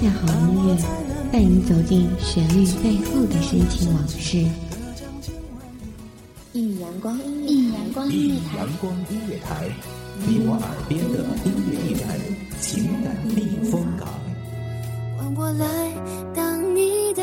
下好音乐，带你走进旋律背后的深情往事。一阳光，一阳光音乐台，阳光音乐台，你我耳边的音乐驿站，情感避风港。换我来当你的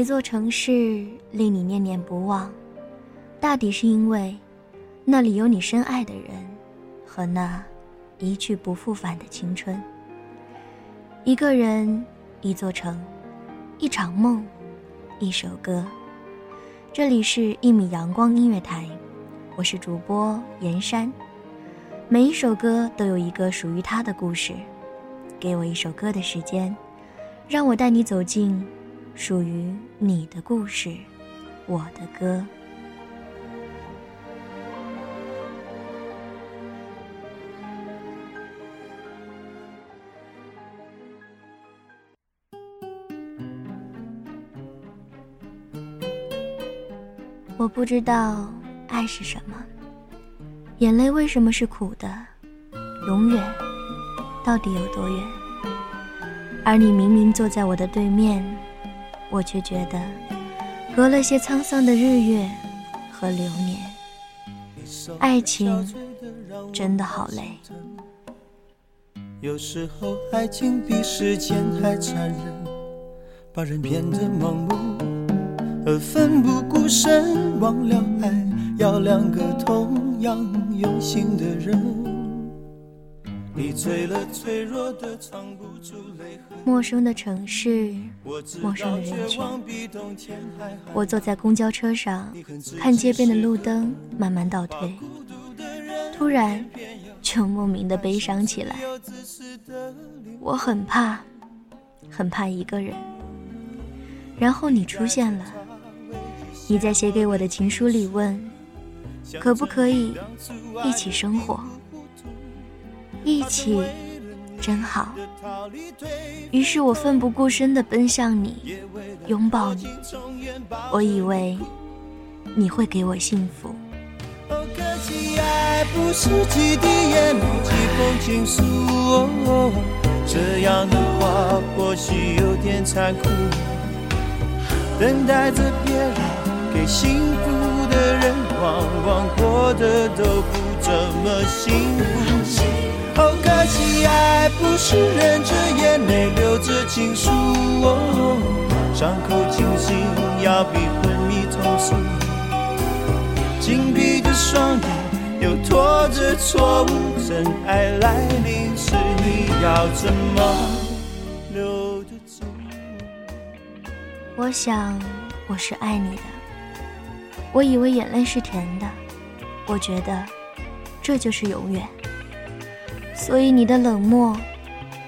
一座城市令你念念不忘，大抵是因为那里有你深爱的人和那一去不复返的青春。一个人，一座城，一场梦，一首歌。这里是一米阳光音乐台，我是主播严山。每一首歌都有一个属于它的故事。给我一首歌的时间，让我带你走进。属于你的故事，我的歌。我不知道爱是什么，眼泪为什么是苦的，永远到底有多远？而你明明坐在我的对面。我却觉得，隔了些沧桑的日月和流年，爱情真的好累。有时候，爱情比时间还残忍，把人变得盲目，而奋不顾身。忘了爱，要两个同样用心的人。陌生的城市，陌生的人群。我坐在公交车上，看街边的路灯慢慢倒退，突然就莫名的悲伤起来。我很怕，很怕一个人。然后你出现了，你在写给我的情书里问，可不可以一起生活？一起真好。于是我奋不顾身地奔向你，拥抱你。我以为你会给我幸福。可惜爱不是几滴眼泪，几封情书。这样的话或许有点残酷。等待着别人给幸福，往往过得都不怎么幸福。好可惜，爱不是忍着眼泪，流着情书。伤口清醒，要比昏迷痛楚。紧闭的双眼，又拖着错误。真爱来临时，你要怎么留得住？我想，我是爱你的。我以为眼泪是甜的，我觉得这就是永远。所以你的冷漠，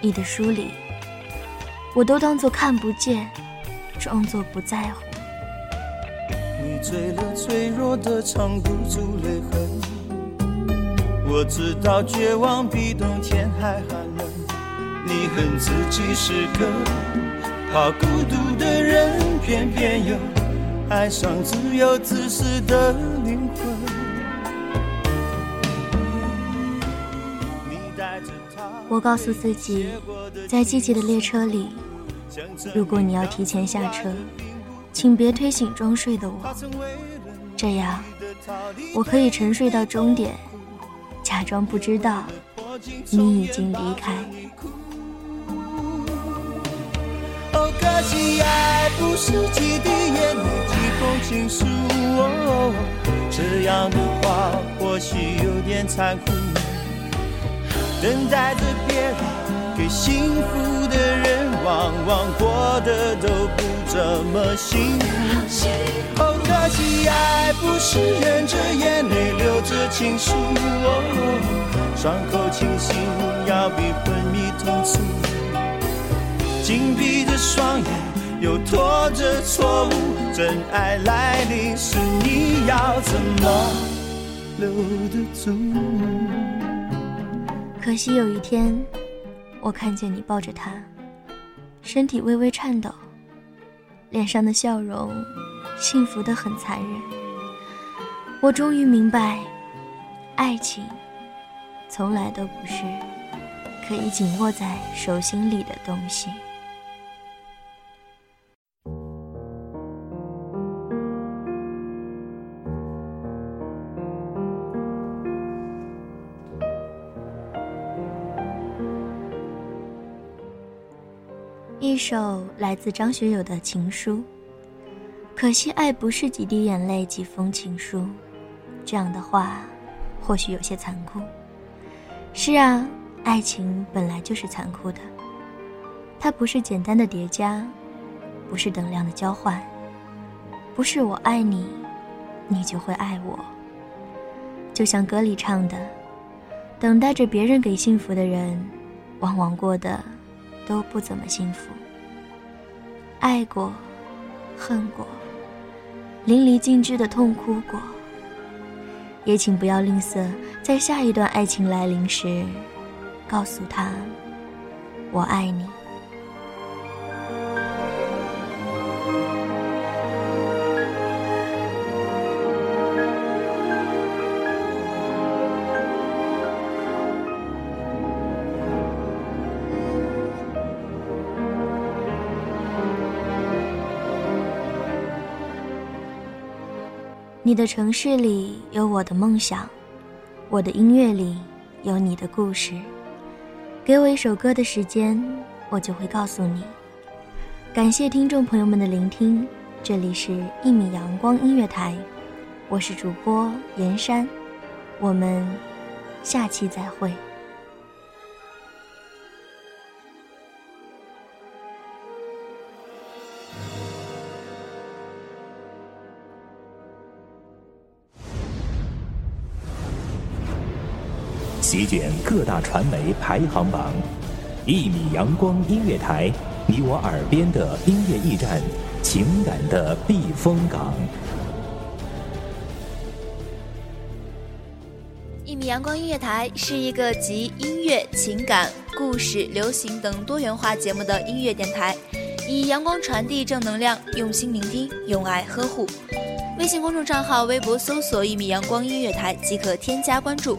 你的疏离，我都当作看不见，装作不在乎。你醉了，脆弱的藏不住泪痕。我知道绝望比冬天还寒冷。你恨自己是个怕孤独的人，偏偏又爱上自由自私的灵魂。我告诉自己，在季节的列车里，如果你要提前下车，请别推醒装睡的我，这样我可以沉睡到终点，假装不知道你已经离开。哦，可惜爱不是几滴眼泪，几封情书，这样的话或许有点残酷。等待着别人给幸福的人，往往过得都不怎么幸福。哦，可惜爱不是忍着眼泪流着情书，哦伤口清醒要比昏迷痛楚。紧闭着双眼，又拖着错误，真爱来临时，你要怎么留得住？可惜有一天。我看见你抱着他，身体微微颤抖，脸上的笑容幸福的很残忍。我终于明白，爱情从来都不是可以紧握在手心里的东西。一首来自张学友的情书。可惜爱不是几滴眼泪几封情书，这样的话，或许有些残酷。是啊，爱情本来就是残酷的。它不是简单的叠加，不是等量的交换，不是我爱你，你就会爱我。就像歌里唱的，等待着别人给幸福的人，往往过得。都不怎么幸福。爱过，恨过，淋漓尽致的痛哭过。也请不要吝啬，在下一段爱情来临时，告诉他，我爱你。你的城市里有我的梦想，我的音乐里有你的故事。给我一首歌的时间，我就会告诉你。感谢听众朋友们的聆听，这里是《一米阳光音乐台》，我是主播严山，我们下期再会。席卷各大传媒排行榜，一米阳光音乐台，你我耳边的音乐驿站，情感的避风港。一米阳光音乐台是一个集音乐、情感、故事、流行等多元化节目的音乐电台，以阳光传递正能量，用心聆听，用爱呵护。微信公众账号、微博搜索“一米阳光音乐台”即可添加关注。